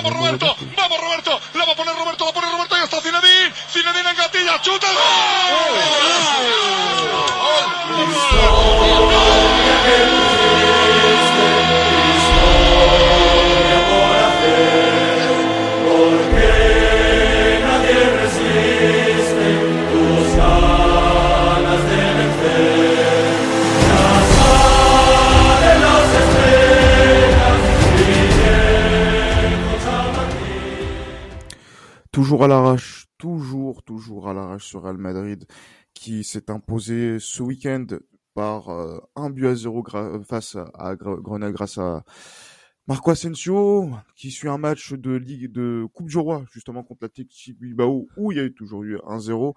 Vamos Roberto, vamos Roberto, la va a poner Roberto, la pone Roberto. Y está Zinedine, Zinedine en gatilla, chuta. Toujours à l'arrache, toujours, toujours à l'arrache sur Real Madrid, qui s'est imposé ce week-end par euh, un but à zéro face à, Grenade grâce à Marco Asensio, qui suit un match de Ligue de Coupe du Roi, justement contre l'Athletic Bilbao, où il y a toujours eu 1-0,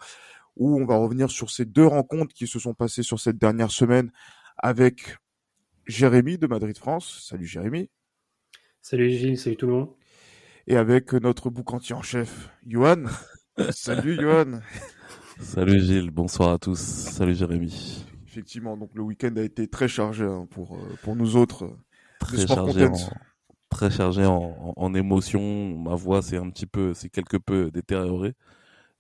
où on va revenir sur ces deux rencontres qui se sont passées sur cette dernière semaine avec Jérémy de Madrid France. Salut Jérémy. Salut Gilles, salut tout le monde et avec notre boucantier en chef, Johan. Salut Johan. Salut Gilles, bonsoir à tous. Salut Jérémy. Effectivement, donc le week-end a été très chargé hein, pour, euh, pour nous autres. Euh, très chargé, en, très chargé en, en, émotions. Ma voix, c'est un petit peu, c'est quelque peu détérioré.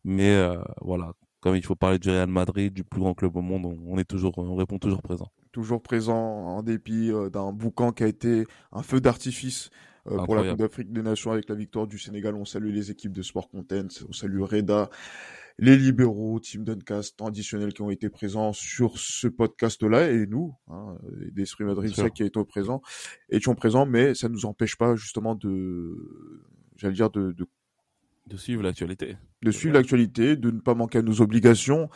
Mais euh, voilà, comme il faut parler du Real Madrid, du plus grand club au monde, on, est toujours, on répond toujours présent. Toujours présent en dépit d'un boucan qui a été un feu d'artifice euh, pour la Coupe d'Afrique des Nations avec la victoire du Sénégal. On salue les équipes de Sport Content, on salue Reda, les libéraux, Team Duncast traditionnels qui ont été présents sur ce podcast-là et nous, hein, d'Esprit Madrid qui été présents, étions présents, mais ça ne nous empêche pas justement de, j'allais dire de, de de suivre l'actualité. De suivre l'actualité, de ne pas manquer à nos obligations,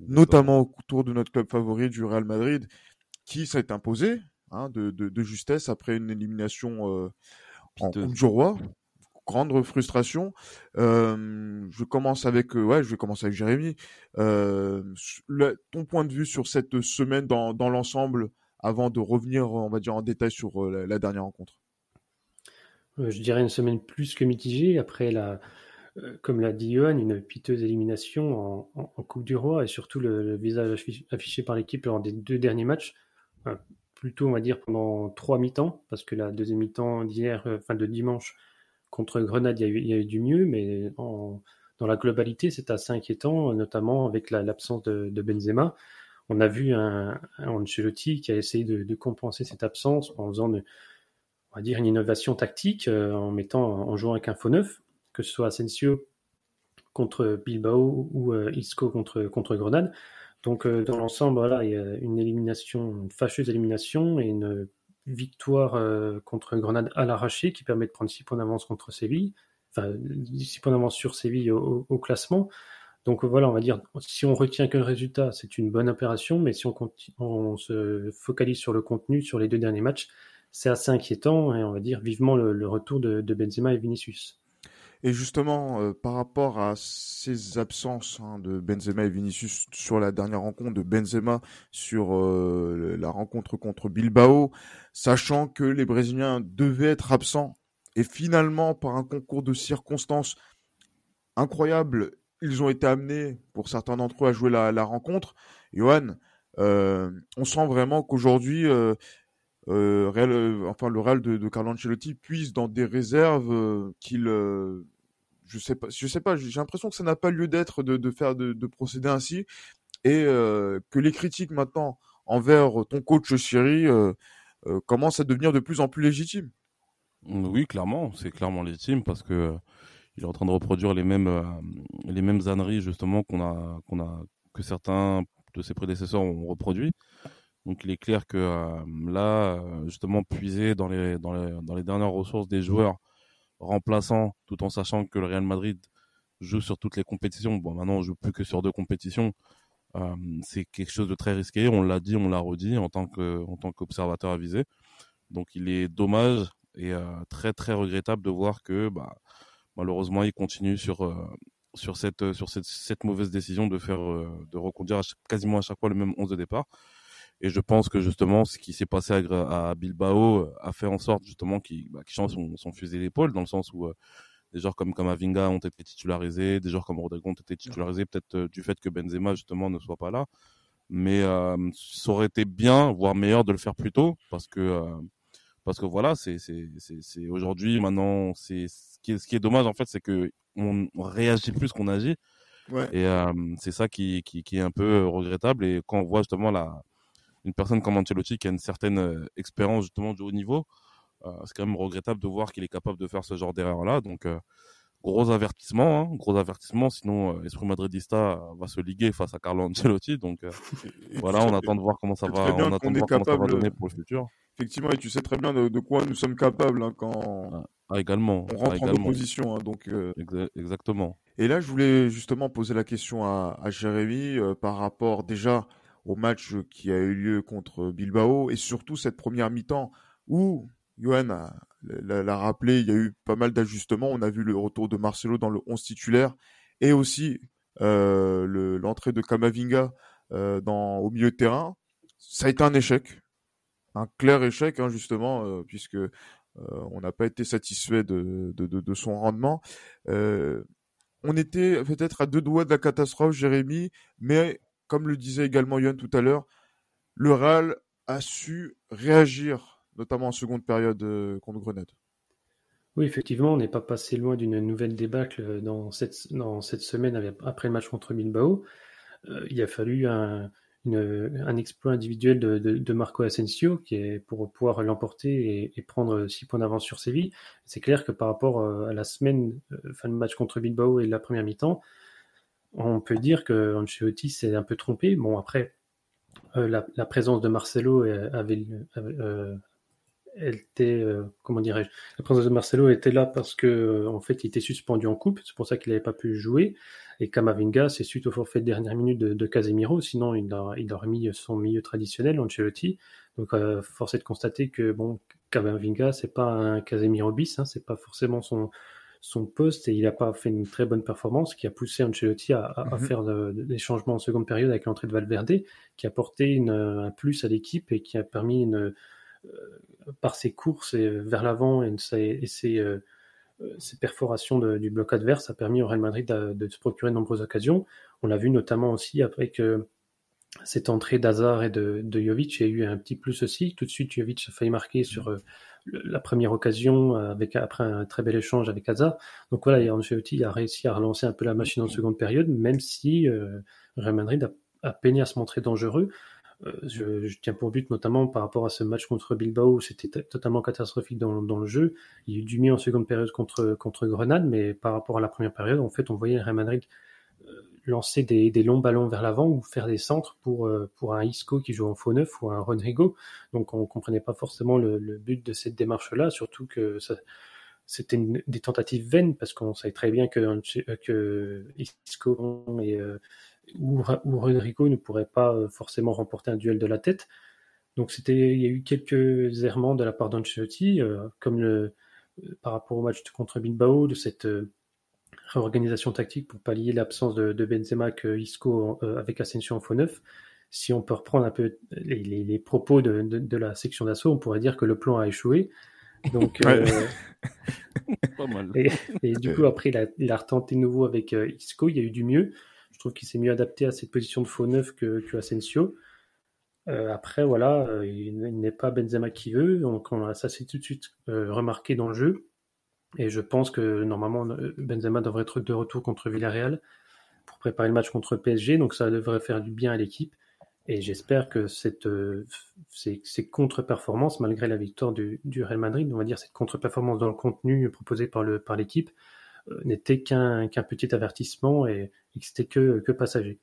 notamment autour de notre club favori du Real Madrid, qui s'est imposé hein, de, de, de, justesse après une élimination euh, en Coupe du Roi. Grande frustration. Euh, je commence avec, euh, ouais, je vais commencer avec Jérémy. Euh, ton point de vue sur cette semaine dans, dans l'ensemble, avant de revenir, on va dire en détail sur euh, la, dernière rencontre? Euh, je dirais une semaine plus que mitigée après la, comme l'a dit Johan, une piteuse élimination en, en, Coupe du Roi et surtout le, le visage affiché par l'équipe lors des deux derniers matchs plutôt, on va dire, pendant trois mi-temps, parce que la deuxième mi-temps d'hier, euh, enfin de dimanche, contre Grenade, il y a eu, du mieux, mais dans la globalité, c'est assez inquiétant, notamment avec l'absence de, Benzema. On a vu un, Ancelotti qui a essayé de, compenser cette absence en faisant, on va dire, une innovation tactique, euh, en mettant, en jouant avec un faux neuf, que ce soit Asensio contre Bilbao ou euh, Isco contre, contre Grenade. Donc, euh, dans l'ensemble, voilà, il y a une élimination, une fâcheuse élimination et une victoire euh, contre Grenade à l'arraché qui permet de prendre 6 points d'avance contre Séville, enfin 6 points d'avance sur Séville au, classement. Donc voilà, on va dire, si on retient le résultat, c'est une bonne opération, mais si on, on, se focalise sur le contenu, sur les deux derniers matchs, c'est assez inquiétant et on va dire vivement le, retour de Benzema et Vinicius. Et justement, euh, par rapport à ces absences hein, de Benzema et Vinicius sur la dernière rencontre, de Benzema sur euh, la rencontre contre Bilbao, sachant que les Brésiliens devaient être absents, et finalement, par un concours de circonstances incroyables, ils ont été amenés, pour certains d'entre eux, à jouer la, la rencontre. Johan, euh, on sent vraiment qu'aujourd'hui, euh, euh, enfin le Real de, de Carlo Ancelotti puise dans des réserves qu'il je sais pas, je sais pas, j'ai l'impression que ça n'a pas lieu d'être de, faire de, de, procéder ainsi et euh, que les critiques maintenant envers ton coach Siri euh, euh, commencent à devenir de plus en plus légitimes. Oui, clairement, c'est clairement légitime parce que il est en train de reproduire les mêmes les mêmes âneries justement qu'on a qu'on a que certains de ses prédécesseurs ont reproduit. Donc il est clair que là justement puiser dans les dans les dans les dernières ressources des joueurs remplaçant, tout en sachant que le Real Madrid joue sur toutes les compétitions. Bon, maintenant, on joue plus que sur deux compétitions. Euh, c'est quelque chose de très risqué. On l'a dit, on l'a redit en tant que, en tant qu'observateur avisé. Donc, il est dommage et euh, très très regrettable de voir que, bah, malheureusement, il continue sur euh, sur cette sur cette, mauvaise décision de faire de reconduire quasiment à chaque fois le même 11 de départ. Et je pense que justement, ce qui s'est passé à, Bilbao euh, a fait en sorte justement qu'il bah, change son, son fusil d'épaule, dans le sens où euh, des joueurs comme Kamavinga ont été titularisés, des joueurs comme Rodrigo ont été titularisés, peut-être euh, du fait que Benzema justement ne soit pas là. Mais ça aurait été bien, voire meilleur, de le faire plus tôt, parce que parce que voilà, c'est aujourd'hui maintenant, c'est ce qui est ce qui est dommage en fait, c'est que on, réagit plus qu'on agit. Ouais. Et c'est ça qui, qui, qui est un peu regrettable. Et quand on voit justement la, une personne comme Ancelotti qui a une certaine euh, expérience justement du haut niveau, euh, c'est quand même regrettable de voir qu'il est capable de faire ce genre d'erreur-là. Donc, euh, gros avertissement, hein, gros avertissement, sinon euh, Esprit Madridista va se liguer face à Carlo Ancelotti. Donc euh, voilà, on attend de voir comment ça va, on attend de voir comment ça va donner pour le futur. Effectivement, et tu sais très bien de, de quoi nous sommes capables hein, quand ah, également, on rentre ah, également. en opposition. Hein, donc euh... Exa exactement. Et là, je voulais justement poser la question à, à Jérémy par rapport déjà au match qui a eu lieu contre Bilbao et surtout cette première mi-temps où Johan l'a rappelé, il y a eu pas mal d'ajustements. On a vu le retour de Marcelo dans le 11 titulaire et aussi euh, l'entrée de Kamavinga euh, dans, au milieu de terrain. Ça a été un échec, un clair échec hein, justement, euh, puisque euh, on n'a pas été satisfait de, de, de, de son rendement. Euh, on était peut-être à deux doigts de la catastrophe, Jérémy, mais comme le disait également Yann tout à l'heure, le Real a su réagir, notamment en seconde période euh, contre Grenade. Oui, effectivement, on n'est pas passé loin d'une nouvelle débâcle dans cette, dans cette semaine après le match contre Bilbao. Euh, il a fallu un, exploit individuel de, Marco Asensio pour pouvoir l'emporter et, prendre six points d'avance sur Séville. C'est clair que par rapport euh, à la semaine, fin de match contre Bilbao et la première mi-temps, on peut dire que Ancelotti s'est un peu trompé. Bon, après, euh, la, présence de Marcelo avait, avait euh, elle était, euh, comment dirais-je, la présence de Marcelo était là parce que en fait il était suspendu en coupe, c'est pour ça qu'il n'avait pas pu jouer. Et Kamavinga, c'est suite au forfait de dernière minute de, Casemiro, sinon il a, il a remis son milieu traditionnel, Ancelotti. Donc euh, force est de constater que bon, Kamavinga, c'est pas un Casemiro bis, hein, c'est pas forcément son son poste et il n'a pas fait une très bonne performance qui a poussé Ancelotti à, à, à mm-hmm. faire de, de, des changements en seconde période avec l'entrée de Valverde qui a apporté une, un plus à l'équipe et qui a permis une, euh, par ses courses et vers l'avant et, et, ses, euh, ses perforations de, du bloc adverse a permis au Real Madrid de, de se procurer de nombreuses occasions. On l'a vu notamment aussi après que cette entrée d'Hazard et de, de Jovic a eu un petit plus aussi. Tout de suite, Jovic a failli marquer sur euh, la première occasion avec après un très bel échange avec Hazard. Donc voilà, Ancelotti a réussi à relancer un peu la machine en seconde période, même si euh, Real Madrid a, a, peiné à se montrer dangereux. Euh, je, je, tiens pour but notamment par rapport à ce match contre Bilbao, c'était totalement catastrophique dans, dans, le jeu. Il y a eu du mieux en seconde période contre contre Grenade, mais par rapport à la première période, en fait, on voyait Real Madrid lancer des, des, longs ballons vers l'avant ou faire des centres pour, euh, pour un Isco qui joue en faux neuf ou un Rodrigo. Donc on comprenait pas forcément le, le but de cette démarche-là, surtout que ça, c'était des tentatives vaines parce qu'on savait très bien que, que Isco et, euh, ou, Rodrigo ne pourraient pas euh, forcément remporter un duel de la tête. Donc c'était, il y a eu quelques errements de la part d'Ancelotti, euh, comme le, par rapport au match contre Bilbao, de cette réorganisation tactique pour pallier l'absence de, de, Benzema que Isco euh, avec Asensio en faux neuf. Si on peut reprendre un peu les, les, les propos de, de, de la section d'assaut, on pourrait dire que le plan a échoué. Donc, ouais. euh, pas mal. Et, et, du coup, après, il a, il a retenté de nouveau avec euh, Isco. Il y a eu du mieux. Je trouve qu'il s'est mieux adapté à cette position de faux neuf que, que Asensio. Euh, après, voilà, il, n'est pas Benzema qui veut. Donc, on a, ça s'est tout de suite euh, remarqué dans le jeu. Et je pense que normalement Benzema devrait être de retour contre Villarreal pour préparer le match contre PSG, donc ça devrait faire du bien à l'équipe. Et j'espère que cette, euh, ces, ces contre-performances, malgré la victoire du, du, Real Madrid, on va dire cette contre-performance dans le contenu proposé par le par l'équipe, euh, n'était qu'un qu'un petit avertissement et, et que c'était que, que passager.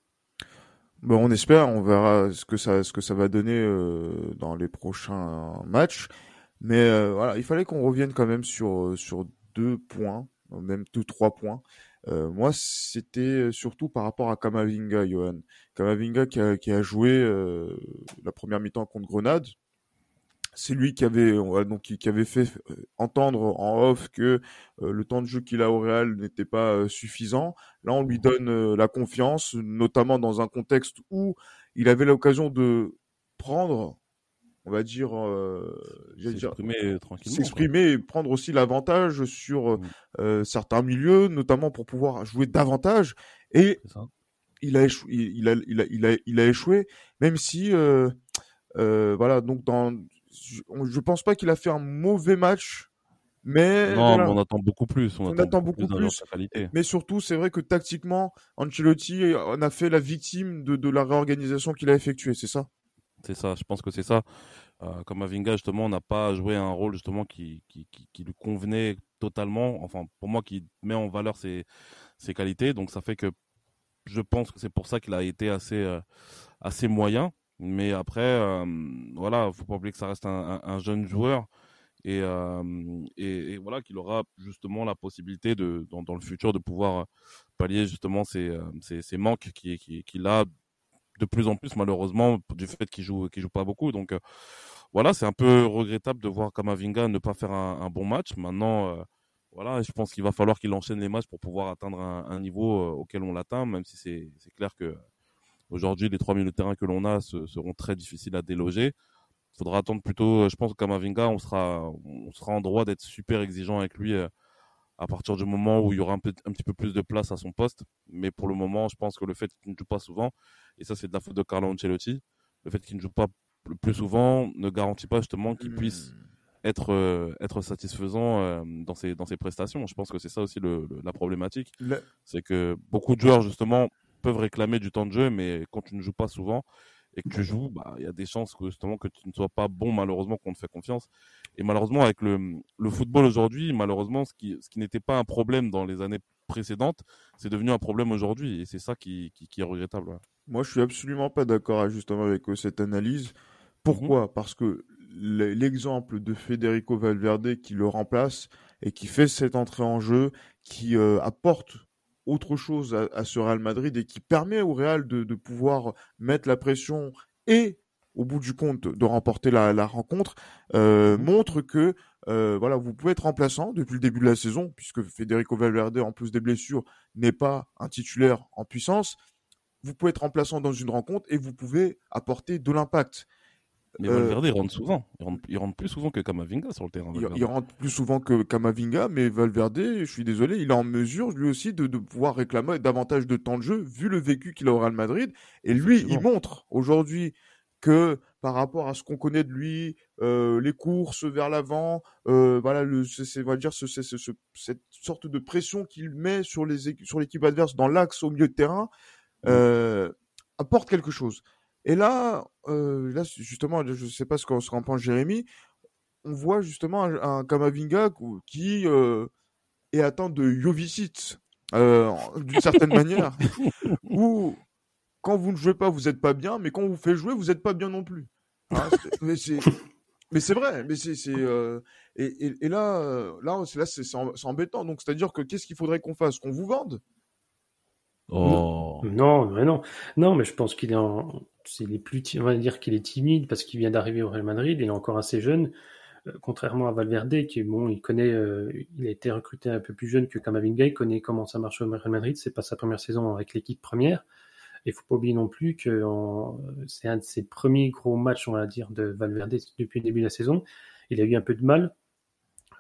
Bon, on espère, on verra ce que ça ce que ça va donner euh, dans les prochains matchs. Mais euh, voilà, il fallait qu'on revienne quand même sur sur deux points, même tous trois points. Euh, moi, c'était surtout par rapport à Kamavinga, Johan. Kamavinga qui a, joué euh, la première mi-temps contre Grenade. C'est lui qui avait donc qui, avait fait euh, entendre en off que euh, le temps de jeu qu'il a au Real n'était pas euh, suffisant. Là, on lui donne la confiance, notamment dans un contexte où il avait l'occasion de prendre on va dire, euh, s'exprimer tranquillement, s'exprimer et prendre aussi l'avantage sur euh, certains milieux, notamment pour pouvoir jouer davantage. Et il a, échoué, il, a, il, a, il, a, il a échoué, même si, euh, euh, voilà, donc dans je pense pas qu'il a fait un mauvais match, mais non, mais on attend beaucoup plus. On, attend, beaucoup, plus. Mais surtout, c'est vrai que tactiquement, Ancelotti en a fait la victime de, de la réorganisation qu'il a effectuée, c'est ça? C'est ça. Je pense que c'est ça. Euh, comme Avinga, justement, n'a pas joué un rôle justement qui, qui, qui, lui convenait totalement. Enfin, pour moi, qui met en valeur ses, ses qualités. Donc, ça fait que je pense que c'est pour ça qu'il a été assez, euh, assez moyen. Mais après, euh, voilà, faut pas oublier que ça reste un, un, jeune joueur. Et, euh, et, et, voilà qu'il aura justement la possibilité de dans, le futur de pouvoir pallier justement ces, ces, ces manques qu'il qui, qui a de plus en plus malheureusement du fait qu'il joue qu'il joue pas beaucoup. Donc euh, voilà c'est un peu regrettable de voir Kamavinga ne pas faire un, bon match. Maintenant euh, voilà je pense qu'il va falloir qu'il enchaîne les matchs pour pouvoir atteindre un, niveau euh, auquel on l'atteint même si c'est c'est clair que aujourd'hui les trois milieux de terrain que l'on a seront très difficiles à déloger. Il faudra attendre plutôt je pense que Kamavinga on sera on sera en droit d'être super exigeant avec lui à partir du moment où il y aura un, peu, un petit peu plus de place à son poste. Mais pour le moment, je pense que le fait qu'il ne joue pas souvent, et ça c'est de la faute de Carlo Ancelotti, le fait qu'il ne joue pas le plus souvent ne garantit pas justement qu'il puisse hmm. être euh, être satisfaisant euh, dans ses dans ses prestations. Je pense que c'est ça aussi le, la problématique, c'est que beaucoup de joueurs justement peuvent réclamer du temps de jeu, mais quand tu ne joues pas souvent, et que tu joues, bah, il y a des chances que justement que tu ne sois pas bon, malheureusement, qu'on te fait confiance. Et malheureusement, avec le, le football aujourd'hui, malheureusement, ce qui, ce qui n'était pas un problème dans les années précédentes, c'est devenu un problème aujourd'hui. Et c'est ça qui, qui, qui, est regrettable. Moi, je suis absolument pas d'accord justement avec euh, cette analyse. Pourquoi? Mhm. Parce que l'exemple de Federico Valverde qui le remplace et qui fait cette entrée en jeu, qui euh, apporte autre chose à, ce Real Madrid et qui permet au Real de, de, pouvoir mettre la pression et au bout du compte de remporter la, la rencontre euh, mmh. montre que euh, voilà vous pouvez être remplaçant depuis le début de la saison puisque Federico Valverde en plus des blessures n'est pas un titulaire en puissance vous pouvez être remplaçant dans une rencontre et vous pouvez apporter de l'impact mais Valverde, il rentre souvent. Il rentre, plus souvent que Kamavinga sur le terrain. Il, rentre plus souvent que Kamavinga, mais Valverde, je suis désolé, il est en mesure, lui aussi, de, de pouvoir réclamer davantage de temps de jeu, vu le vécu qu'il a au Real Madrid. Et lui, il montre aujourd'hui que par rapport à ce qu'on connaît de lui, euh, les courses vers l'avant, euh, voilà, le, c'est, on va dire, ce, ce, ce, cette sorte de pression qu'il met sur les sur l'équipe adverse dans l'axe au milieu de terrain, euh, apporte quelque chose. Et là, euh, là justement, je ne sais pas ce qu'on se pense Jérémy, on voit justement un, Kamavinga qui euh, est atteint de Jovicic, euh, d'une certaine manière, où quand vous ne jouez pas, vous n'êtes pas bien, mais quand on vous fait jouer, vous n'êtes pas bien non plus. Hein, mais c'est c'est vrai, mais c'est c'est et, et, là là là c'est embêtant. Donc c'est à dire que qu'est-ce qu'il faudrait qu'on fasse, qu'on vous vende? Oh. Non, mais non, non, mais je pense qu'il est en, c'est les plus, on va dire qu'il est timide parce qu'il vient d'arriver au Real Madrid, il est encore assez jeune, euh, contrairement à Valverde qui bon, il connaît, euh, il a été recruté un peu plus jeune que Kamavinga, il connaît comment ça marche au Real Madrid, c'est pas sa première saison avec l'équipe première. Il faut pas oublier non plus que c'est un de ses premiers gros matchs, on va dire, de Valverde depuis le début de la saison. Il a eu un peu de mal,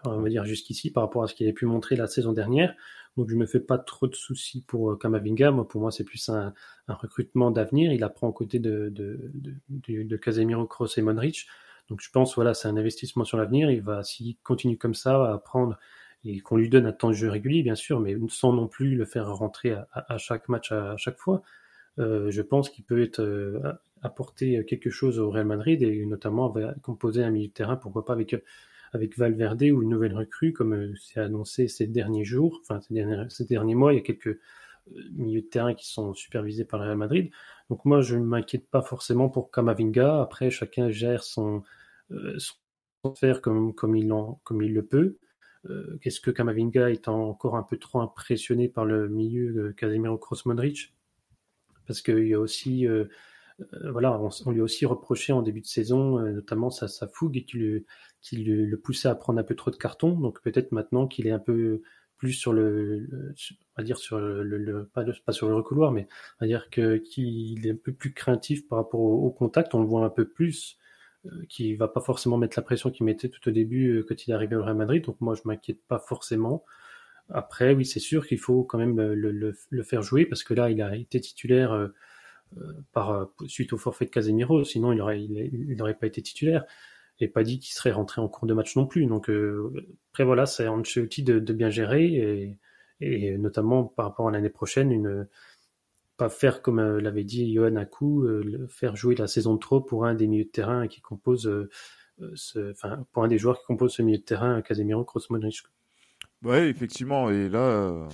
on va dire jusqu'ici, par rapport à ce qu'il a pu montrer la saison dernière. Donc je me fais pas trop de soucis pour euh, Kamavinga. Moi, pour moi, c'est plus un, recrutement d'avenir. Il apprend aux côtés de, de, de, Casemiro, Kroos et Monrich. Donc je pense, voilà, c'est un investissement sur l'avenir. Il va, s'il continue comme ça, à apprendre et qu'on lui donne un temps de jeu régulier, bien sûr, mais sans non plus le faire rentrer à, à chaque match, à, chaque fois. Euh, je pense qu'il peut être euh, apporter quelque chose au Real Madrid et notamment composer un milieu de terrain, pourquoi pas avec avec Valverde ou une nouvelle recrue, comme euh, c'est annoncé ces derniers jours, enfin ces derniers, mois, il y a quelques euh, milieux de terrain qui sont supervisés par le Real Madrid. Donc moi, je ne m'inquiète pas forcément pour Kamavinga. Après, chacun gère son, euh, comme, il le peut. Euh, Qu'est-ce que Kamavinga est encore un peu trop impressionné par le milieu de Casemiro Cross Modric? Parce qu'il y a aussi... Euh, voilà, on, lui a aussi reproché en début de saison, notamment sa, fougue et qu'il qui le, poussait à prendre un peu trop de cartons. Donc peut-être maintenant qu'il est un peu plus sur le, on va dire sur le, pas, pas, sur le recouloir, mais on va dire que qu'il est un peu plus craintif par rapport au, contact. On le voit un peu plus, euh, qui va pas forcément mettre la pression qu'il mettait tout au début euh, quand il est arrivé au Real Madrid. Donc moi je m'inquiète pas forcément. Après oui c'est sûr qu'il faut quand même le, le, le, faire jouer parce que là il a été titulaire. Euh, euh par suite au forfait de Casemiro, sinon il aurait il, il n'aurait pas été titulaire. Et pas dit qu'il serait rentré en cours de match non plus. Donc après voilà, c'est Ancelotti de, de bien gérer et, notamment par rapport à l'année prochaine, une pas faire comme l'avait dit Johan Akou, faire jouer la saison de trop pour un des milieux de terrain qui compose ce, enfin pour un des joueurs qui compose ce milieu de terrain, Casemiro, Kroos, Modric. Ouais, effectivement. Et là,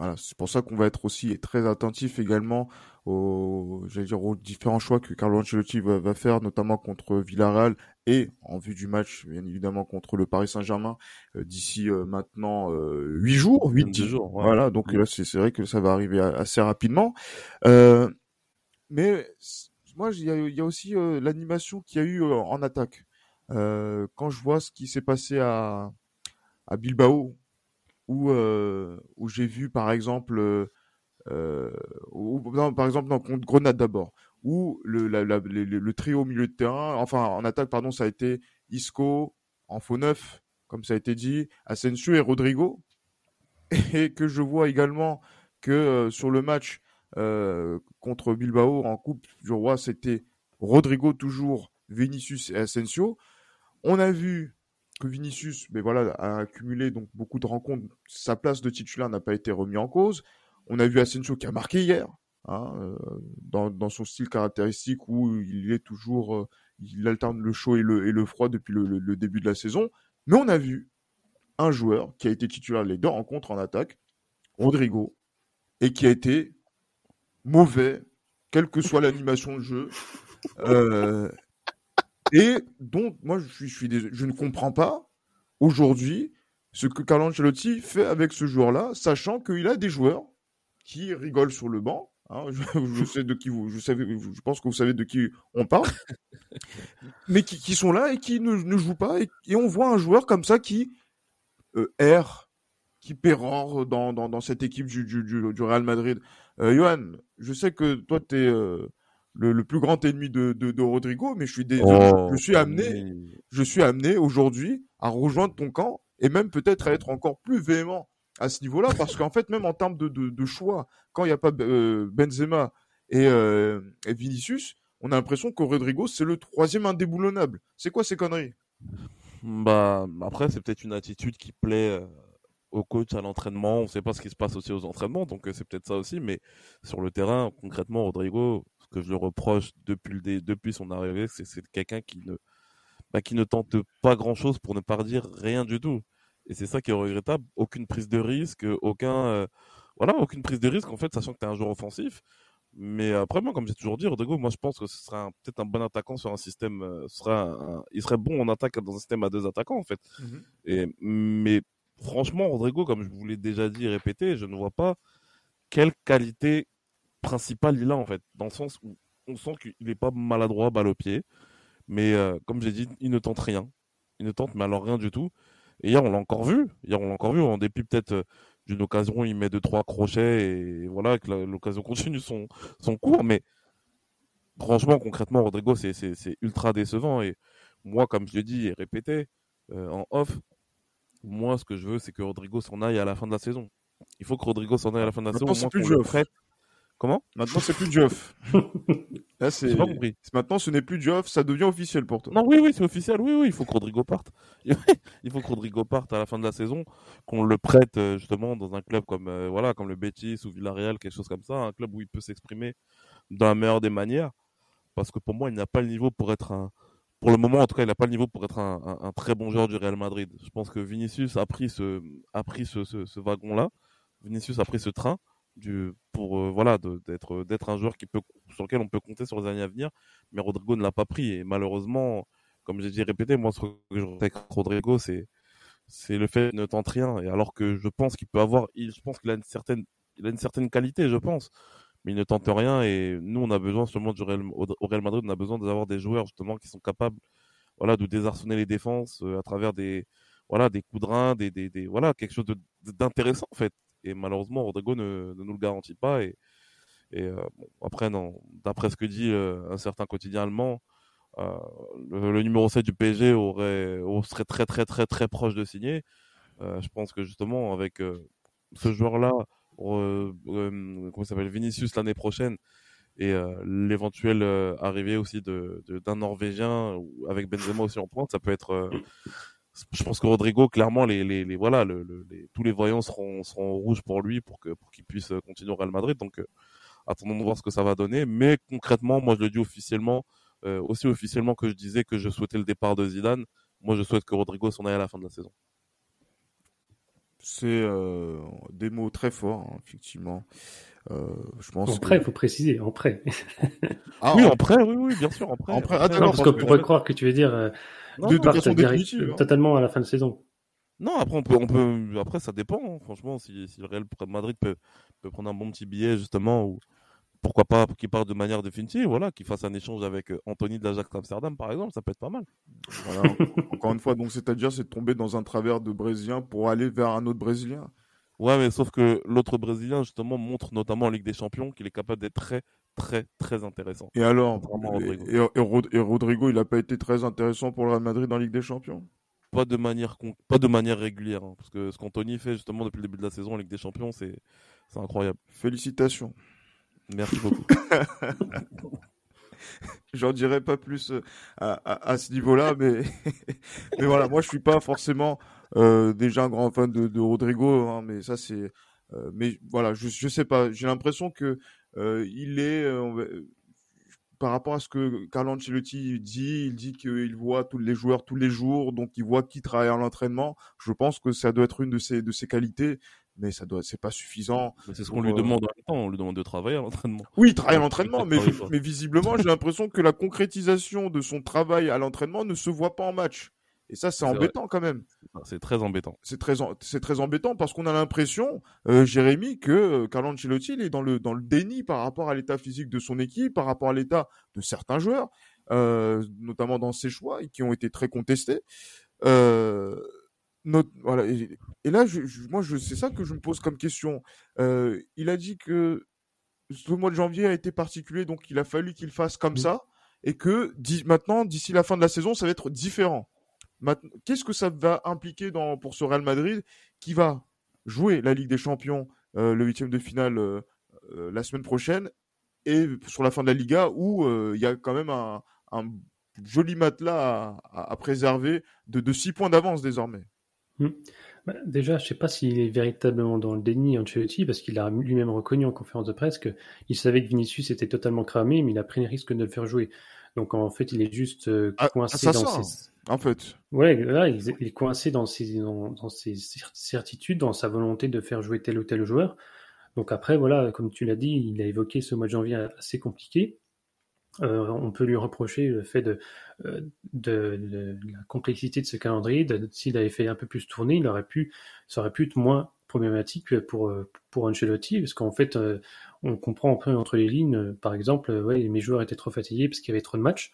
voilà, c'est pour ça qu'on va être aussi très attentif également aux, dire, aux différents choix que Carlo Ancelotti va, faire, notamment contre Villarreal et en vue du match, bien évidemment, contre le Paris Saint-Germain euh, d'ici euh, maintenant euh, huit jours, huit jours. Voilà, donc là, c'est vrai que ça va arriver assez rapidement. mais moi, il y a, aussi l'animation qu'il y a eu en attaque. quand je vois ce qui s'est passé à, à Bilbao, où, euh, où j'ai vu par exemple, euh, euh non, par exemple dans contre Grenade d'abord, où le, le, trio au milieu de terrain, enfin en attaque pardon, ça a été Isco en faux neuf, comme ça a été dit, Asensio et Rodrigo, et que je vois également que sur le match contre Bilbao en Coupe du Roi, c'était Rodrigo toujours, Vinicius et Asensio. On a vu que Vinicius, mais voilà, a accumulé donc beaucoup de rencontres. Sa place de titulaire n'a pas été remise en cause. On a vu Asensio qui a marqué hier, hein, euh, dans, son style caractéristique où il est toujours, euh, il alterne le chaud et le, froid depuis le, le, début de la saison. Mais on a vu un joueur qui a été titulaire les deux rencontres en attaque, Rodrigo, et qui a été mauvais, quelle que soit l'animation de jeu. Euh, et donc, moi, je, suis, je, suis je ne comprends pas aujourd'hui ce que Carlo Ancelotti fait avec ce joueur-là, sachant qu'il a des joueurs qui rigolent sur le banc. Hein, je, sais de qui vous, je, savais, je pense que vous savez de qui on parle, mais qui, qui, sont là et qui ne, ne jouent pas. Et, on voit un joueur comme ça qui euh, erre, qui pérore dans, dans, dans, cette équipe du, du, du, Real Madrid. Euh, Johan, je sais que toi, tu es. Euh, le, plus grand ennemi de, de, Rodrigo, mais je suis, oh, je suis amené, je suis amené aujourd'hui à rejoindre ton camp et même peut-être à être encore plus véhément à ce niveau-là, parce qu'en fait, même en termes de, de, choix, quand il n'y a pas euh, Benzema euh, et, Vinicius, on a l'impression que Rodrigo, c'est le troisième indéboulonnable. C'est quoi ces conneries? Bah, après, c'est peut-être une attitude qui plaît euh, au coach à l'entraînement. On ne sait pas ce qui se passe aussi aux entraînements, donc c'est peut-être ça aussi. Mais sur le terrain, concrètement, Rodrigo, que je le reproche depuis, le, depuis son arrivée, c'est c'est quelqu'un qui ne, bah, qui ne tente pas grand-chose pour ne pas dire rien du tout. Et c'est ça qui est regrettable. Aucune prise de risque, aucun, euh, voilà, aucune prise de risque en fait, sachant que tu es un joueur offensif. Mais après, moi, comme j'ai toujours dit, Rodrigo, moi, je pense que ce serait peut-être un bon attaquant sur un système. Euh, sera il serait bon en attaque dans un système à deux attaquants, en fait. Mmh et, mais franchement, Rodrigo, comme je vous l'ai déjà dit et répété, je ne vois pas quelle qualité principal il a en fait, dans le sens où on sent qu'il n'est pas maladroit, balle au pied, mais euh, comme j'ai dit, il ne tente rien. Il ne tente, mais alors rien du tout. Et hier, on l'a encore vu. Hier, on l'a encore vu, en dépit peut-être euh, d'une occasion, il met deux, trois crochets et voilà, que l'occasion continue son, son cours. Mais franchement, concrètement, Rodrigo, c'est ultra décevant. Et moi, comme je l'ai dit et répété euh, en off, moi, ce que je veux, c'est que Rodrigo s'en aille à la fin de la saison. Il faut que Rodrigo s'en aille à la fin de la saison. Au plus le prête Comment? Maintenant, c'est plus Geoff. Là, c'est. Pas compris. Maintenant, ce n'est plus Geoff, ça devient officiel pour toi. Non, oui, oui, c'est officiel. Oui, oui, il faut que Rodrigo parte. il faut que Rodrigo parte à la fin de la saison, qu'on le prête euh, justement dans un club comme euh, voilà, comme le Betis ou Villarreal, quelque chose comme ça, un club où il peut s'exprimer dans la meilleure des manières. Parce que pour moi, il n'a pas le niveau pour être un. Pour le moment, en tout cas, il n'a pas le niveau pour être un, un, très bon joueur du Real Madrid. Je pense que Vinicius a pris ce, a pris ce, ce, ce wagon-là. Vinicius a pris ce train pour euh, voilà d'être d'être un joueur qui peut sur lequel on peut compter sur les années à venir. Mais Rodrigo ne l'a pas pris et malheureusement comme j'ai dit répété moi ce que je avec Rodrigo c'est c'est le fait qu'il ne tente rien. Et alors que je pense qu'il peut avoir il, je pense qu'il a une certaine il a une certaine qualité je pense. Mais il ne tente rien et nous on a besoin justement du Real, au Real Madrid on a besoin d'avoir des joueurs justement qui sont capables voilà de désarçonner les défenses euh, à travers des voilà des coups de rein des, des, des voilà quelque chose d'intéressant en fait et malheureusement, Rodrigo ne, nous le garantit pas. Et, euh, après, d'après ce que dit euh, un certain quotidien allemand, euh, le, numéro 7 du PSG aurait, serait très très très très proche de signer. je pense que justement, avec ce joueur-là, comment s'appelle Vinicius l'année prochaine, et l'éventuelle arrivée aussi d'un Norvégien avec Benzema aussi en pointe, ça peut être je pense que Rodrigo, clairement, les, les, voilà, tous les voyants seront, seront rouges pour lui pour que pour qu'il puisse continuer au Real Madrid. Donc, euh, attendons de voir ce que ça va donner. Mais concrètement, moi, je le dis officiellement, euh, aussi officiellement que je disais que je souhaitais le départ de Zidane. Moi, je souhaite que Rodrigo s'en aille à la fin de la saison. C'est euh, des mots très forts, hein, effectivement. Euh, je pense. En prêt, il faut préciser, en prêt. ah, oui, en prêt, oui, oui, bien sûr, en prêt. En prêt. Ah, parce qu'on pourrait croire que tu veux dire euh, de, de façon définitive, hein. totalement à la fin de saison. Non, après on peut, on peut, après ça dépend. Hein. Franchement, si, si, le Real Madrid peut, peut prendre un bon petit billet justement, ou pourquoi pas qu'il parte de manière définitive, voilà, qu'il fasse un échange avec euh, Anthony de l'Ajax Amsterdam par exemple, ça peut être pas mal. Voilà. Encore une fois, donc c'est-à-dire c'est de tomber dans un travers de Brésilien pour aller vers un autre Brésilien. Ouais, mais sauf que l'autre Brésilien, justement, montre notamment en Ligue des Champions qu'il est capable d'être très, très, très intéressant. Et alors et, Rodrigo. il n'a pas été très intéressant pour le Real Madrid en Ligue des Champions? Pas de manière, pas de manière régulière. Hein, parce que ce qu'Anthony fait, justement, depuis le début de la saison en Ligue des Champions, c'est incroyable. Félicitations. Merci beaucoup. J'en dirais pas plus euh, à, ce niveau-là, mais, mais voilà, moi je suis pas forcément euh, déjà un grand fan de, de Rodrigo, hein, mais ça c'est, euh, mais voilà, je je sais pas, j'ai l'impression que euh, il est par rapport à ce que Carlo Ancelotti dit, il dit qu'il voit tous les joueurs tous les jours, donc il voit qui travaille à l'entraînement. Je pense que ça doit être une de ses de ses qualités mais ça doit, c'est pas suffisant. C'est ce qu'on lui demande en même temps, on lui demande de travailler à l'entraînement. Oui, il travaille à l'entraînement, mais, mais visiblement, j'ai l'impression que la concrétisation de son travail à l'entraînement ne se voit pas en match. Et ça, c'est embêtant quand même. C'est très embêtant. C'est très, c'est très embêtant parce qu'on a l'impression, euh, Jérémy, que euh, Carlo Ancelotti il est dans le dans le déni par rapport à l'état physique de son équipe, par rapport à l'état de certains joueurs, euh, notamment dans ses choix, et qui ont été très contestés. Euh, voilà. Et, là, je, moi, je, c'est ça que je me pose comme question. Il a dit que ce mois de janvier a été particulier, donc il a fallu qu'il fasse comme ça, et que maintenant, d'ici la fin de la saison, ça va être différent. Qu'est-ce que ça va impliquer dans, pour ce Real Madrid qui va jouer la Ligue des Champions, euh, le huitième de finale euh, euh, la semaine prochaine, et sur la fin de la Liga où il y a quand même un, joli matelas à, préserver de, de six points d'avance désormais. Hmm. Bah, déjà, je ne sais pas s'il est véritablement dans le déni Ancelotti, parce qu'il a lui-même reconnu en conférence de presse qu'il savait que Vinicius était totalement cramé, mais il a pris le risque de le faire jouer. Donc en fait, il est juste euh, ah, coincé dans ses... En fait. Ouais, là, il est coincé dans ses, dans, ses certitudes, dans sa volonté de faire jouer tel ou tel joueur. Donc après, voilà, comme tu l'as dit, il a évoqué ce mois de janvier assez compliqué. Euh, on peut lui reprocher le fait de, euh, de, la complexité de ce calendrier. S'il avait fait un peu plus tourner, il aurait pu, ça aurait pu être moins problématique pour pour Ancelotti, parce qu'en fait, euh, on comprend un peu entre les lignes. Par exemple, mes joueurs étaient trop fatigués parce qu'il y avait trop de matchs.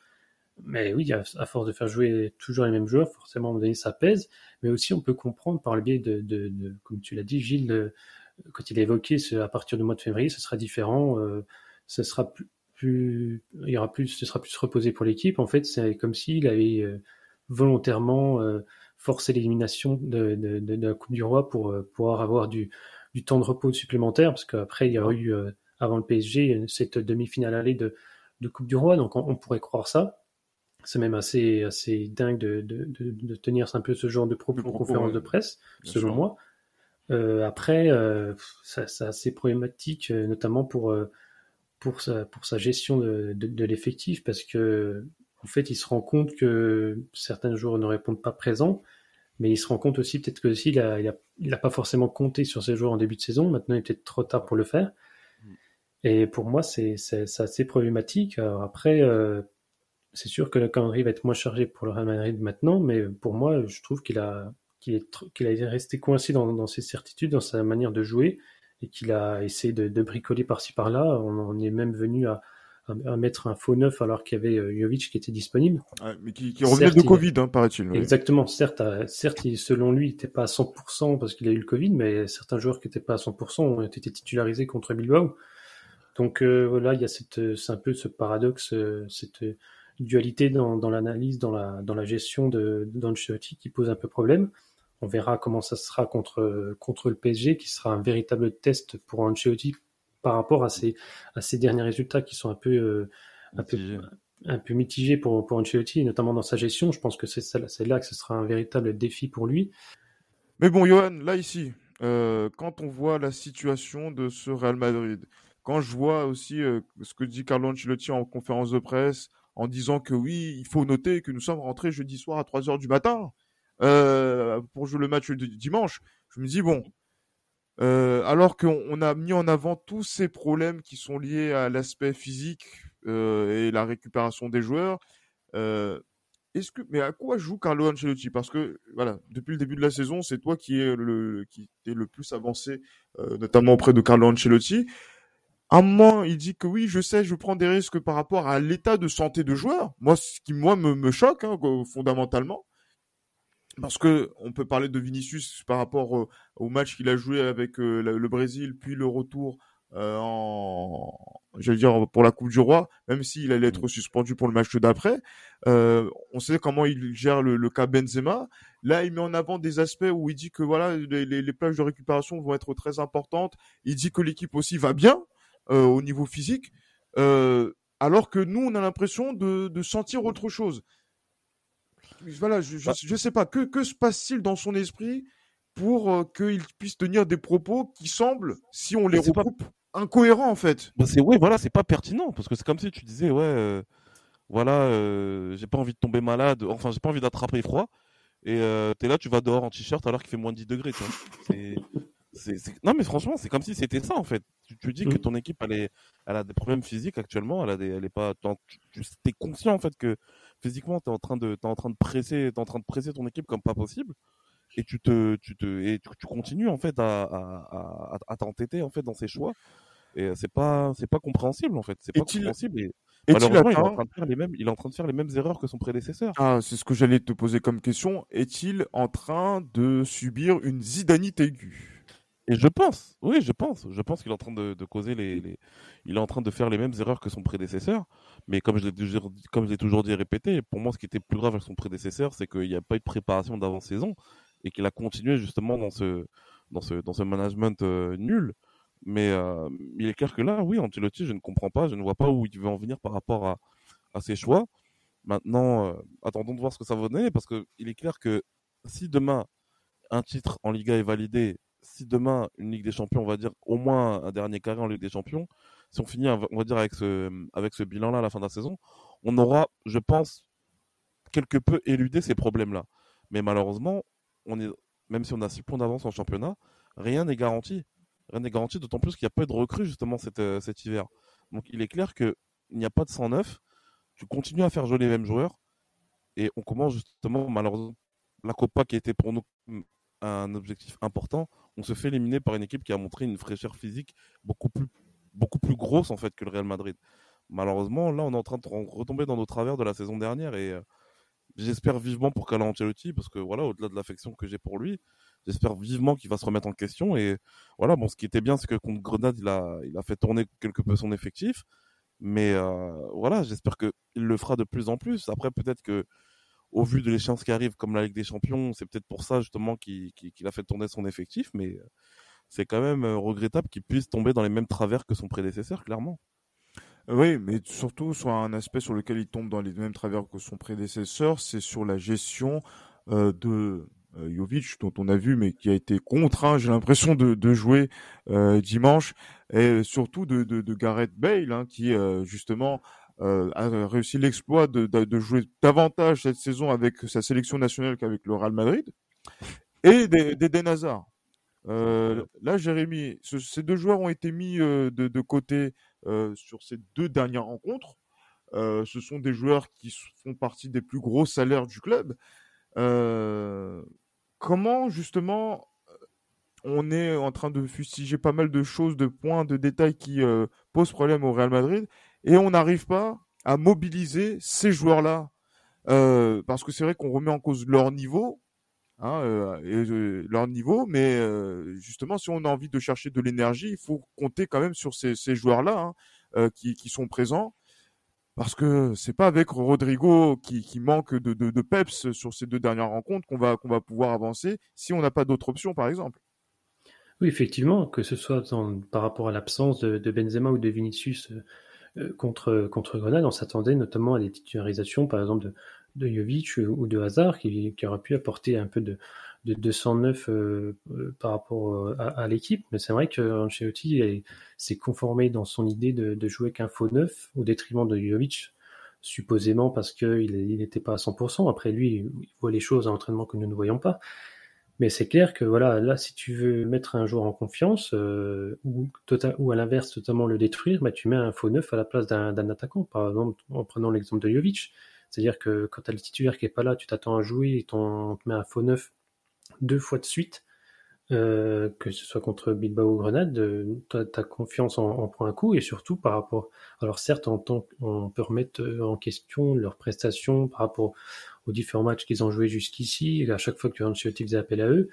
Mais oui, à, force de faire jouer toujours les mêmes joueurs, forcément, ça pèse. Mais aussi, on peut comprendre par le biais de, de, comme tu l'as dit, Gilles, quand il a évoqué à partir du mois de février, ce sera différent. Euh, ce sera plus, plus, il y aura plus, ce sera plus reposé pour l'équipe. En fait, c'est comme s'il avait euh, volontairement euh, forcé l'élimination de, de, de, la Coupe du Roi pour euh, pouvoir avoir du, du temps de repos supplémentaire, parce qu'après il y a eu avant le PSG cette demi-finale allée de, Coupe du Roi, donc on, pourrait croire ça. C'est même assez assez dingue de, tenir un peu ce genre de propos en conférence de presse, selon moi. Euh, après, euh, c'est assez problématique, notamment pour pour sa, pour sa gestion de, de, l'effectif parce que en fait, il se rend compte que certains joueurs ne répondent pas présents, mais il se rend compte aussi peut-être que s'il il a, il a, pas forcément compté sur ces joueurs en début de saison. Maintenant, il est peut-être trop tard pour le faire. Mm. Et pour moi, c'est assez problématique. Alors après, euh, c'est sûr que le calendrier va être moins chargé pour le Real Madrid maintenant, mais pour moi, je trouve qu'il a qu'il est qu'il a resté coincé dans, dans ses certitudes, dans sa manière de jouer et qu'il a essayé de, de bricoler par-ci par-là. On, est même venu à, à, mettre un faux neuf alors qu'il y avait euh, Jovic qui était disponible. mais qui, qui revenait de Covid, hein, paraît-il. Exactement. Certes, euh, certes, selon lui, il n'était pas à 100% parce qu'il a eu le Covid, mais certains joueurs qui n'étaient pas à 100% ont été titularisés contre Bilbao. Donc euh, voilà, il y a cette, c'est un peu ce paradoxe, cette dualité dans, dans l'analyse, dans la, dans la gestion de d'Ancelotti qui pose un peu problème. On verra comment ça sera contre, contre le PSG, qui sera un véritable test pour Ancelotti par rapport à ces, à ces derniers résultats qui sont un peu, euh, un peu, un peu mitigés pour, pour Ancelotti, notamment dans sa gestion. Je pense que c'est là que ce sera un véritable défi pour lui. Mais bon, Johan, là ici, euh, quand on voit la situation de ce Real Madrid, quand je vois aussi euh, ce que dit Carlo Ancelotti en conférence de presse, en disant que oui, il faut noter que nous sommes rentrés jeudi soir à 3 heures du matin euh, pour jouer le match de dimanche, je me dis bon, euh, alors qu'on a mis en avant tous ces problèmes qui sont liés à l'aspect physique euh, et la récupération des joueurs, euh, est-ce que, mais à quoi joue Carlo Ancelotti? Parce que voilà, depuis le début de la saison, c'est toi qui est le qui est le plus avancé, euh, notamment auprès de Carlo Ancelotti. À un moment, il dit que oui, je sais, je prends des risques par rapport à l'état de santé de joueurs. Moi, ce qui moi me, me choque hein, fondamentalement, parce que on peut parler de Vinicius par rapport au, au match qu'il a joué avec euh, le Brésil, puis le retour euh, en, j'allais dire pour la Coupe du Roi, même s'il allait être suspendu pour le match d'après. Euh, on sait comment il gère le, le, cas Benzema. Là, il met en avant des aspects où il dit que voilà, les, les, les plages de récupération vont être très importantes. Il dit que l'équipe aussi va bien euh, au niveau physique, euh, alors que nous, on a l'impression de, de sentir autre chose voilà, je, je, je, sais pas, que, que se passe-t-il dans son esprit pour euh, qu'il puisse tenir des propos qui semblent, si on les recoupe, pas... incohérents en fait? Bah c'est ouais, voilà, c'est pas pertinent parce que c'est comme si tu disais ouais, euh, voilà, euh, j'ai pas envie de tomber malade, enfin j'ai pas envie d'attraper froid et t'es là, tu vas dehors en t-shirt alors qu'il fait moins de 10 degrés, non mais franchement, c'est comme si c'était ça en fait. Tu, tu dis mmh. que ton équipe elle, est, elle a des problèmes physiques actuellement, elle a des, elle est pas, tu, es conscient en fait que physiquement, tu es en train de, es en train de presser, es en train de presser ton équipe comme pas possible, et tu te, tu te, et tu, tu continues en fait à, à, à, à t'entêter en fait dans ces choix. Et c'est pas, c'est pas compréhensible en fait. C'est pas compréhensible. Et, et malheureusement, il, est en train de faire les mêmes, il est en train de faire les mêmes erreurs que son prédécesseur. Ah, c'est ce que j'allais te poser comme question. Est-il en train de subir une zidanite aiguë? Et je pense, oui, je pense, je pense qu'il est en train de, causer les, il est en train de faire les mêmes erreurs que son prédécesseur. Mais comme je l'ai l'ai toujours dit et répété, pour moi, ce qui était plus grave avec son prédécesseur, c'est qu'il n'y a pas eu de préparation d'avant-saison et qu'il a continué justement dans ce, dans ce, dans ce management euh, nul. Mais euh, il est clair que là, oui, Ancelotti, je ne comprends pas, je ne vois pas où il veut en venir par rapport à, à ses choix. Maintenant, euh, attendons de voir ce que ça va donner, parce qu'il est clair que si demain un titre en Liga est validé si demain une Ligue des Champions, on va dire au moins un dernier carré en Ligue des Champions, si on finit, avec ce, bilan-là à la fin de la saison, on aura, je pense, quelque peu éludé ces problèmes-là. Mais malheureusement, même si on a six points d'avance en championnat, rien n'est garanti. Rien n'est garanti, d'autant plus qu'il n'y a pas de recrues justement cet, euh, cet hiver. Donc il est clair qu'il n'y a pas de 109. Tu continues à faire jouer les mêmes joueurs et on commence justement, malheureusement, la Copa qui était pour nous un objectif important, on se fait éliminer par une équipe qui a montré une fraîcheur physique beaucoup plus, beaucoup plus grosse en fait que le Real Madrid. Malheureusement, là, on est en train de retomber dans nos travers de la saison dernière et euh, j'espère vivement pour Carlo Ancelotti parce que voilà, au-delà de l'affection que j'ai pour lui, j'espère vivement qu'il va se remettre en question et voilà. Bon, ce qui était bien, c'est que contre Grenade, il a, il a fait tourner quelque peu son effectif, mais euh, voilà, j'espère que il le fera de plus en plus. Après, peut-être que au vu de l'échéance qui arrive, comme la Ligue des Champions, c'est peut-être pour ça justement qu'il a fait tourner son effectif, mais euh, c'est quand même euh, regrettable qu'il puisse tomber dans les mêmes travers que son prédécesseur, clairement. Oui, mais surtout sur un aspect sur lequel il tombe dans les mêmes travers que son prédécesseur, c'est sur la gestion euh, de euh, Jovic, dont on a vu, mais qui a été contraint, j'ai l'impression, de, jouer euh, dimanche, et surtout de Gareth Bale, hein, qui justement euh, a réussi l'exploit de, de, jouer davantage cette saison avec sa sélection nationale qu'avec le Real Madrid, et d'Eden Hazard. Euh, là, Jérémy, ce, ces deux joueurs ont été mis euh, de, de, côté sur ces deux dernières rencontres. Ce sont des joueurs qui font partie des plus gros salaires du club. Comment justement on est en train de fustiger pas mal de choses, de points, de détails qui posent problème au Real Madrid et on n'arrive pas à mobiliser ces joueurs-là. Euh, parce que c'est vrai qu'on remet en cause leur niveau, hein, euh, euh, leur niveau, mais justement, si on a envie de chercher de l'énergie, il faut compter quand même sur ces, joueurs-là hein, qui, sont présents. Parce que c'est pas avec Rodrigo qui, manque de, peps sur ces deux dernières rencontres qu'on va qu'on va pouvoir avancer si on n'a pas d'autres options, par exemple. Oui, effectivement, que ce soit par rapport à l'absence de, Benzema ou de Vinicius contre, contre Grenade, on s'attendait notamment à des titularisations, par exemple, de, de Jovic ou de Hazard, qui, qui aurait pu apporter un peu de, de 209 euh, euh, par rapport euh, à, l'équipe. Mais c'est vrai que Ancelotti s'est conformé dans son idée de, jouer qu'un faux neuf au détriment de Jovic, supposément parce qu'il n'était pas à 100%. Après, lui, il voit les choses à l'entraînement que nous ne voyons pas. Mais c'est clair que voilà, là, si tu veux mettre un joueur en confiance ou, tota-, ou à l'inverse, totalement le détruire, bah, tu mets un faux neuf à la place d'un attaquant. Par exemple, en prenant l'exemple de Jovic. C'est-à-dire que quand tu as le titulaire qui est pas là, tu t'attends à jouer et on te met un faux neuf deux fois de suite, euh, que ce soit contre Bilbao ou Grenade, euh, ta, confiance en, prend un coup et surtout par rapport. Alors certes, en tant, on peut remettre euh, en question leurs prestations par rapport aux différents matchs qu'ils ont joués jusqu'ici. À chaque fois que Ancelotti faisait appel à eux,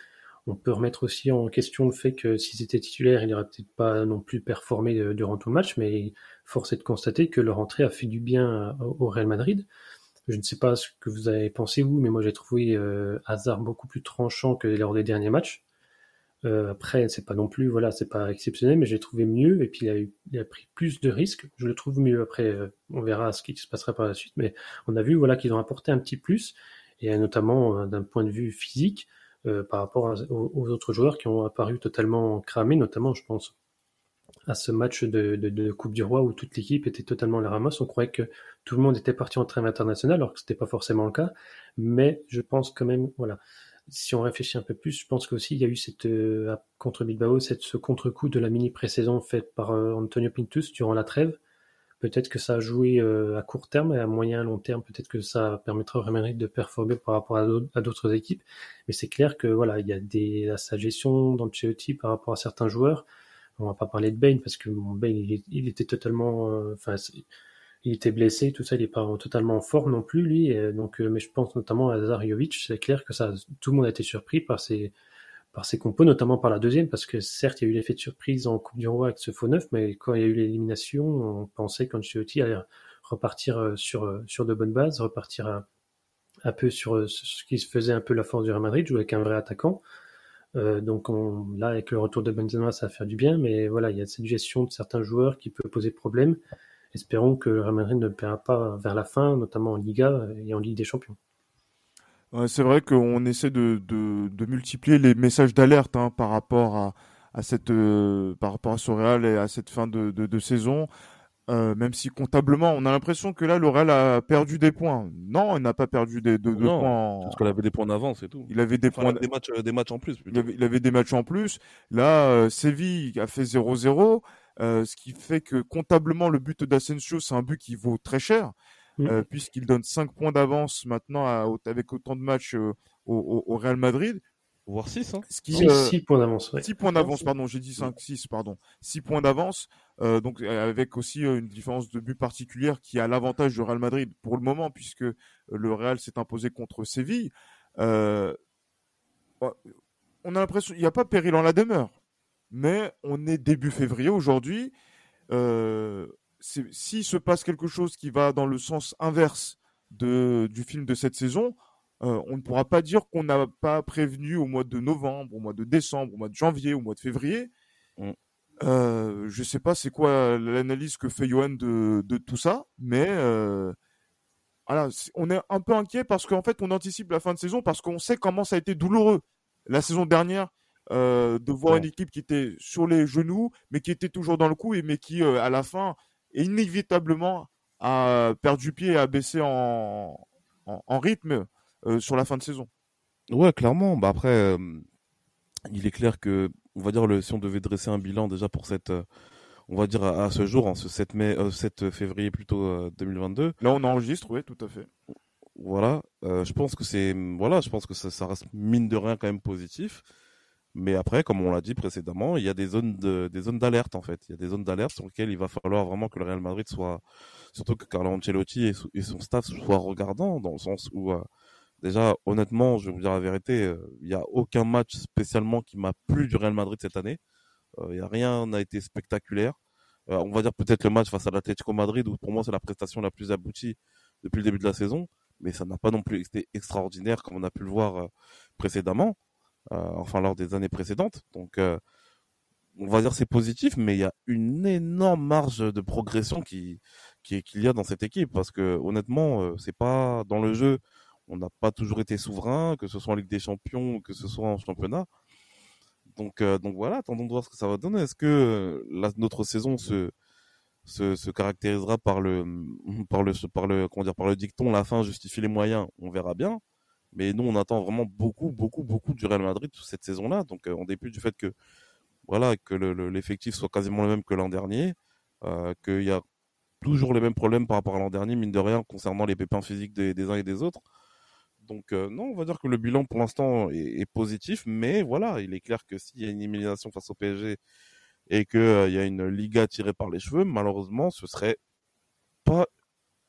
on peut remettre aussi en question le fait que s'ils étaient titulaires, ils n'auraient peut-être pas non plus performé durant tout le match, mais force est de constater que leur entrée a fait du bien au Real Madrid. Je ne sais pas ce que vous avez pensé vous, mais moi j'ai trouvé euh, Hazard beaucoup plus tranchant que lors des derniers matchs. Euh, après, c'est pas non plus, voilà, c'est pas exceptionnel, mais j'ai trouvé mieux. Et puis il a, eu, il a pris plus de risques. Je le trouve mieux. Après, euh, on verra ce qui se passera par la suite. Mais on a vu, voilà, qu'ils ont apporté un petit plus, et notamment euh, d'un point de vue physique, euh, par rapport aux, aux, autres joueurs qui ont apparu totalement cramés, notamment, je pense, à ce match de, de, de, Coupe du Roi où toute l'équipe était totalement à la ramasse. On croyait que tout le monde était parti en trêve international, alors que c'était pas forcément le cas. Mais je pense quand même, voilà, si on réfléchit un peu plus, je pense qu'aussi il y a eu cette euh, contre Bilbao, cette, ce contre-coup de la mini pré-saison faite par euh, Antonio Pintus durant la trêve. Peut-être que ça a joué euh, à court terme et à moyen long terme, peut-être que ça permettra au Real Madrid de performer par rapport à d'autres équipes. Mais c'est clair que voilà, il y a des, sa gestion d'Ancelotti par rapport à certains joueurs on va pas parler de Bane parce que Bane il, était totalement, euh, enfin il était blessé, tout ça, il est pas totalement en forme non plus lui. donc, euh, mais je pense notamment à Zariovic, c'est clair que ça, tout le monde a été surpris par ses par compos, notamment par la deuxième, parce que certes il y a eu l'effet de surprise en Coupe du Roi avec ce faux neuf, mais quand il y a eu l'élimination, on pensait qu'Ancelotti allait repartir euh, sur sur de bonnes bases, repartir un peu sur ce qui se faisait un peu la force du Real Madrid, jouer avec un vrai attaquant. Euh, donc on, là, avec le retour de Benzema, ça va faire du bien, mais voilà, il y a cette gestion de certains joueurs qui peut poser problème. Espérons que le Real Madrid ne paiera pas vers la fin, notamment en Liga et en Ligue des Champions. c'est vrai qu'on essaie de, de, de, multiplier les messages d'alerte hein, par rapport à, à cette, euh, par rapport à ce Real et à cette fin de, de saison. Euh, même si comptablement, on a l'impression que là, Real a perdu des points. Non, il n'a pas perdu des, de, points. Parce qu'il avait des points d'avance et tout. Il avait des points. Des matchs, des matchs en plus. Il avait, il avait, des matchs en plus. Là, euh, Séville a fait 0-0, euh, ce qui fait que comptablement, le but d'Asensio, c'est un but qui vaut très cher, mm. euh, puisqu'il donne 5 points d'avance maintenant à, avec autant de matchs euh, au, au, Real Madrid voire 6. Hein. 6 points d'avance. 6 points d'avance, pardon, j'ai dit 5, 6, pardon. 6 points d'avance. Euh, donc avec aussi une différence de but particulière qui a l'avantage du Real Madrid pour le moment puisque le Real s'est imposé contre Séville. on a l'impression il n'y a pas péril en la demeure, mais on est début février aujourd'hui. S'il se passe quelque chose qui va dans le sens inverse de, du film de cette saison, on ne pourra pas dire qu'on n'a pas prévenu au mois de novembre, au mois de décembre, au mois de janvier, au mois de février. Mm. Euh, je sais pas c'est quoi l'analyse que fait Johan de, de tout ça, mais euh, voilà, on est un peu inquiet parce qu'en fait on anticipe la fin de saison parce qu'on sait comment ça a été douloureux la saison dernière euh, de voir une équipe qui était sur les genoux mais qui était toujours dans le coup et mais qui euh, à la fin inévitablement a perdu pied et a baissé en, en, en rythme euh, sur la fin de saison. Ouais, clairement. Bah après, il est clair que on va dire, le, si on devait dresser un bilan déjà pour cette, on va dire à, ce jour, en ce 7 mai, 7 février plutôt 2022. Euh, Là, on enregistre, oui, tout à fait. Voilà, je pense que c'est, voilà, je pense que ça, ça, reste mine de rien quand même positif. Mais après, comme on l'a dit précédemment, il y a des zones de, des zones d'alerte en fait. Il y a des zones d'alerte sur lesquelles il va falloir vraiment que le Real Madrid soit, surtout que Carlo Ancelotti et, son staff soient regardants dans le sens où Déjà, honnêtement, je vais vous dire la vérité, euh, il n'y a aucun match spécialement qui m'a plu du Real Madrid cette année. Il euh, y a rien n'a été spectaculaire. Euh, on va dire peut-être le match face à l'Atlético Madrid où pour moi c'est la prestation la plus aboutie depuis le début de la saison, mais ça n'a pas non plus été extraordinaire comme on a pu le voir précédemment, enfin lors des années précédentes. Donc on va dire c'est positif, mais il y a une énorme marge de progression qui qui qu'il y a dans cette équipe parce que honnêtement, euh, c'est pas dans le jeu, on n'a pas toujours été souverain, que ce soit en Ligue des Champions, que ce soit en championnat. Donc euh, donc voilà, attendons de voir ce que ça va donner. Est-ce que euh, la, notre saison se, se se caractérisera par le par le par le comment dire par le dicton la fin justifie les moyens, on verra bien. Mais nous, on attend vraiment beaucoup, beaucoup, beaucoup du Real Madrid cette saison-là. Donc, en dépit du fait que voilà, que l'effectif soit quasiment le même que l'an dernier, euh, qu'il y a toujours les mêmes problèmes par rapport à l'an dernier, mine de rien, concernant les pépins physiques des, uns et des autres. Donc euh, non, on va dire que le bilan pour l'instant est, positif, mais voilà, il est clair que s'il y a une élimination face au PSG et qu'il euh, y a une Liga tirée par les cheveux, malheureusement, ce serait pas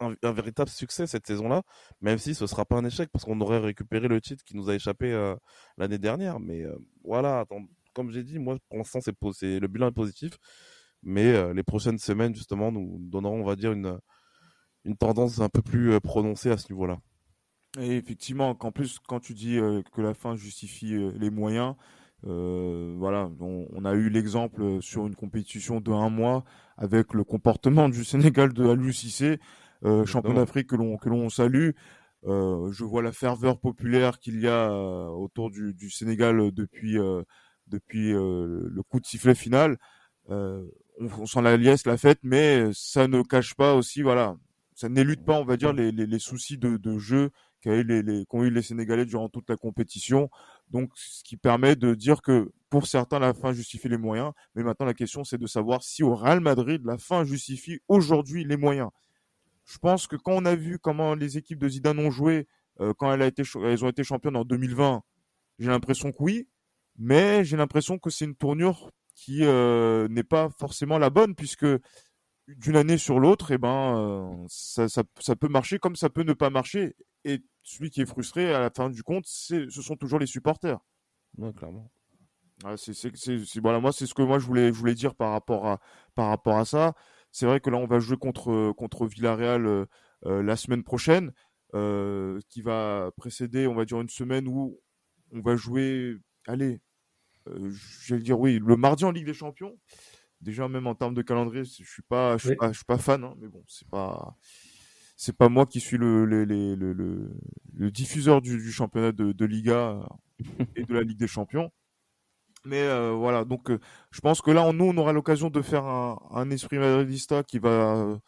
un, véritable succès cette saison-là, même si ce sera pas un échec parce qu'on aurait récupéré le titre qui nous a échappé l'année dernière. Mais voilà, attends, comme j'ai dit, moi, pour l'instant, c'est le bilan est positif. Mais euh, les prochaines semaines, justement, nous donneront, on va dire, une, une tendance un peu plus euh, prononcée à ce niveau-là. Et effectivement, qu'en plus, quand tu dis euh, que la fin justifie les moyens, voilà, on, a eu l'exemple sur une compétition de un mois avec le comportement du Sénégal de Alou Cissé, champion d'Afrique que l'on que l'on salue. je vois la ferveur populaire qu'il y a autour du, du Sénégal depuis depuis euh, le coup de sifflet final. Euh, on, on sent la liesse, la fête, mais ça ne cache pas aussi, voilà, ça n'élude pas, on va dire, les, les, les soucis de, de jeu qu'ont eu les, les, eu les Sénégalais durant toute la compétition. Donc, ce qui permet de dire que pour certains, la fin justifie les moyens. Mais maintenant, la question, c'est de savoir si au Real Madrid, la fin justifie aujourd'hui les moyens. Je pense que quand on a vu comment les équipes de Zidane ont joué euh, quand elle a été, elles ont été championnes en 2020, j'ai l'impression que oui mais j'ai l'impression que c'est une tournure qui euh, n'est pas forcément la bonne puisque d'une année sur l'autre, eh ben, euh, ça, ça, ça, peut marcher comme ça peut ne pas marcher. Et celui qui est frustré à la fin du compte, c'est, ce sont toujours les supporters. Ouais, clairement. Ouais, c'est, c'est, c'est, voilà, moi, c'est ce que moi je voulais, je voulais dire par rapport à, par rapport à ça. C'est vrai que là, on va jouer contre, contre Villarreal euh, euh la semaine prochaine, euh, qui va précéder, on va dire, une semaine où on va jouer allez, je vais dire oui, le mardi en Ligue des Champions. Déjà, même en termes de calendrier, je suis pas, je suis, pas, je suis pas fan, hein, mais bon, c'est pas, c'est pas moi qui suis le, le, le, le, le diffuseur du, du championnat de, de, Liga et de la Ligue des Champions. Mais euh, voilà, donc euh, je pense que là, nous, on aura l'occasion de faire un, un esprit madridista qui va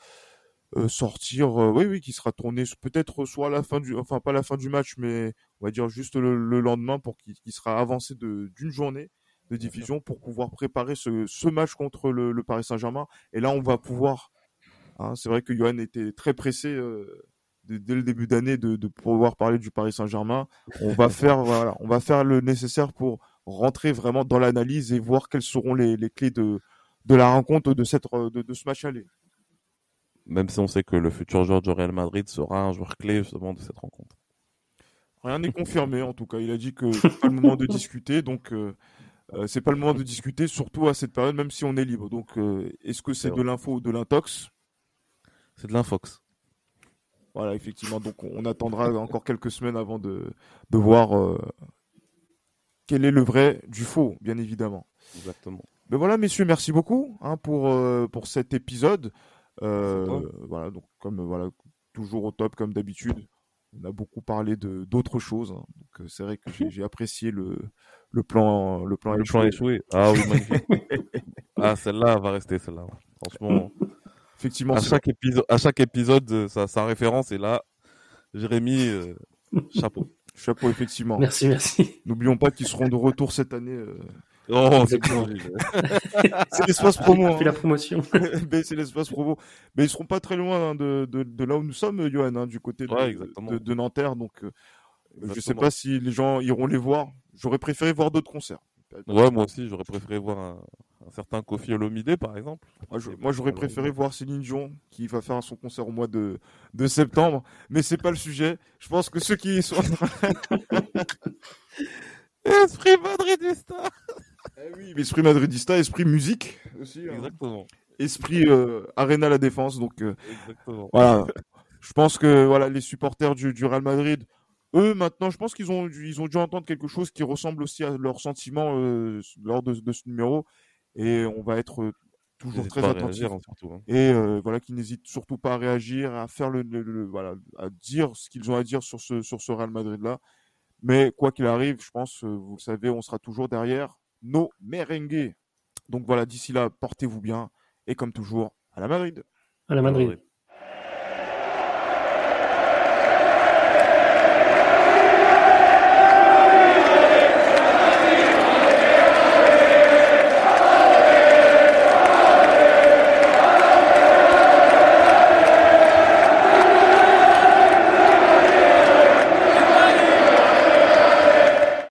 euh, sortir, euh, oui, oui, qui sera tourné peut-être soit à la fin du, enfin pas la fin du match, mais on va dire juste le, lendemain pour qu'il sera avancé de d'une journée de diffusion pour pouvoir préparer ce, ce match contre le, le Paris Saint-Germain. Et là, on va pouvoir. Hein, c'est vrai que Johan était très pressé euh, dès le début d'année de, de, pouvoir parler du Paris Saint-Germain. On va faire, voilà, on va faire le nécessaire pour rentrer vraiment dans l'analyse et voir quelles seront les, les clés de, de la rencontre de cette de, de ce match aller même si on sait que le futur joueur du Real Madrid sera un joueur clé justement de cette rencontre. Rien n'est confirmé en tout cas. Il a dit que c'est pas le moment de discuter, donc euh, euh, c'est pas le moment de discuter, surtout à cette période, même si on est libre. Donc, euh, est-ce que c'est de l'info ou de l'intox? C'est de l'infox. Voilà, effectivement. Donc, on attendra encore quelques semaines avant de, de voir euh, quel est le vrai du faux, bien évidemment. Exactement. Mais voilà, messieurs, merci beaucoup hein, pour, euh, pour cet épisode. Euh, voilà, donc comme voilà, toujours au top comme d'habitude. On a beaucoup parlé de d'autres choses. Hein. Donc euh, c'est vrai que j'ai apprécié le le plan le plan, le échoué. plan échoué. Ah oui, magnifique. ah celle-là va rester celle-là. Franchement. Effectivement. À chaque épisode, à chaque épisode, sa, sa référence est là. Jérémy, euh, chapeau. Chapeau, effectivement. Merci, merci. N'oublions pas qu'ils seront de retour cette année euh, Oh, c'est l'espace promo. Hein. la promotion. c'est l'espace promo. Mais ils seront pas très loin hein, de, de, de, là où nous sommes, Johan, hein, du côté de, ouais, de, de, Nanterre. Donc, euh, je sais pas si les gens iront les voir. J'aurais préféré voir d'autres concerts. Ouais, moi aussi, j'aurais préféré voir un, un, certain Kofi Olomide, par exemple. Moi, j'aurais préféré voir Céline Dion, qui va faire son concert au mois de, de septembre. Mais c'est pas le sujet. Je pense que ceux qui sont Esprit madridista eh oui, esprit madridista, esprit musique aussi. Hein. Exactement. Esprit euh, Arena la défense. Donc euh, Exactement. voilà. Je pense que voilà les supporters du, du Real Madrid, eux maintenant, je pense qu'ils ont ils ont dû entendre quelque chose qui ressemble aussi à leurs sentiments euh, lors de, de, ce numéro. et on va être toujours N'hésite très attentif. hein, surtout. hein. Et euh, voilà, qu'ils n'hésitent surtout pas à réagir, à faire le, le- le- voilà, à dire ce qu'ils ont à dire sur ce sur ce Real Madrid là. Mais quoi qu'il arrive, je pense, euh, vous le savez, on sera toujours derrière nos merengues. Donc voilà, d'ici là, portez-vous bien et comme toujours, à la Madrid. À la Madrid. Madrid.